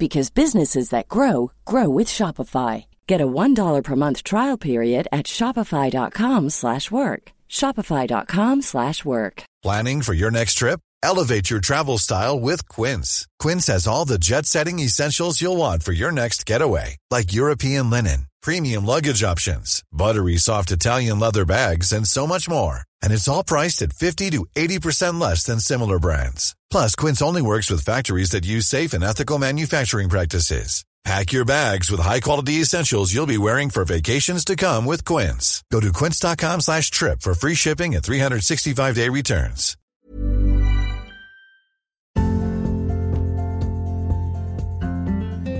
because businesses that grow grow with Shopify. Get a $1 per month trial period at shopify.com/work. shopify.com/work. Planning for your next trip? Elevate your travel style with Quince. Quince has all the jet-setting essentials you'll want for your next getaway, like European linen, premium luggage options, buttery soft Italian leather bags, and so much more. And it's all priced at 50 to 80% less than similar brands. Plus, Quince only works with factories that use safe and ethical manufacturing practices. Pack your bags with high-quality essentials you'll be wearing for vacations to come with Quince. Go to quince.com slash trip for free shipping and 365-day returns.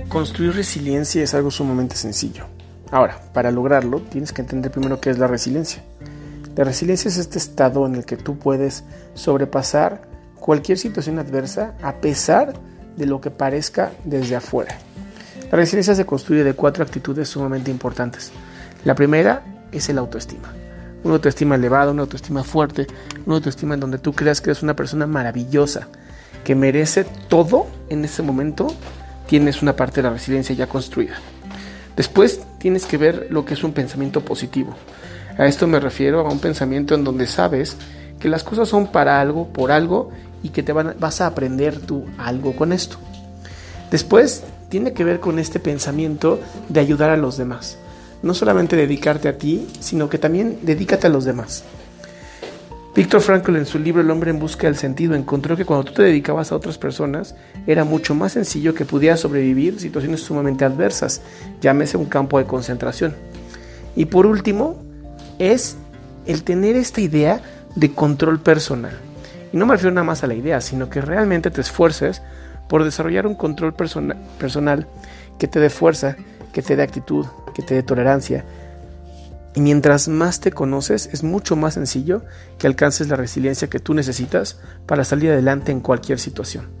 Construir resiliencia es algo sumamente sencillo. Ahora, para lograrlo, tienes que entender primero qué es la resiliencia. La resiliencia es este estado en el que tú puedes sobrepasar cualquier situación adversa a pesar de lo que parezca desde afuera. La resiliencia se construye de cuatro actitudes sumamente importantes. La primera es el autoestima. Una autoestima elevada, una autoestima fuerte, una autoestima en donde tú creas que eres una persona maravillosa, que merece todo en ese momento, tienes una parte de la resiliencia ya construida. Después tienes que ver lo que es un pensamiento positivo. A esto me refiero a un pensamiento en donde sabes que las cosas son para algo, por algo, y que te vas a aprender tú algo con esto. Después tiene que ver con este pensamiento de ayudar a los demás. No solamente dedicarte a ti, sino que también dedícate a los demás. Víctor Frankl en su libro El hombre en busca del sentido encontró que cuando tú te dedicabas a otras personas era mucho más sencillo que pudieras sobrevivir situaciones sumamente adversas, llámese un campo de concentración. Y por último, es el tener esta idea de control personal. Y no me refiero nada más a la idea, sino que realmente te esfuerces por desarrollar un control personal que te dé fuerza, que te dé actitud, que te dé tolerancia. Y mientras más te conoces, es mucho más sencillo que alcances la resiliencia que tú necesitas para salir adelante en cualquier situación.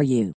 for you.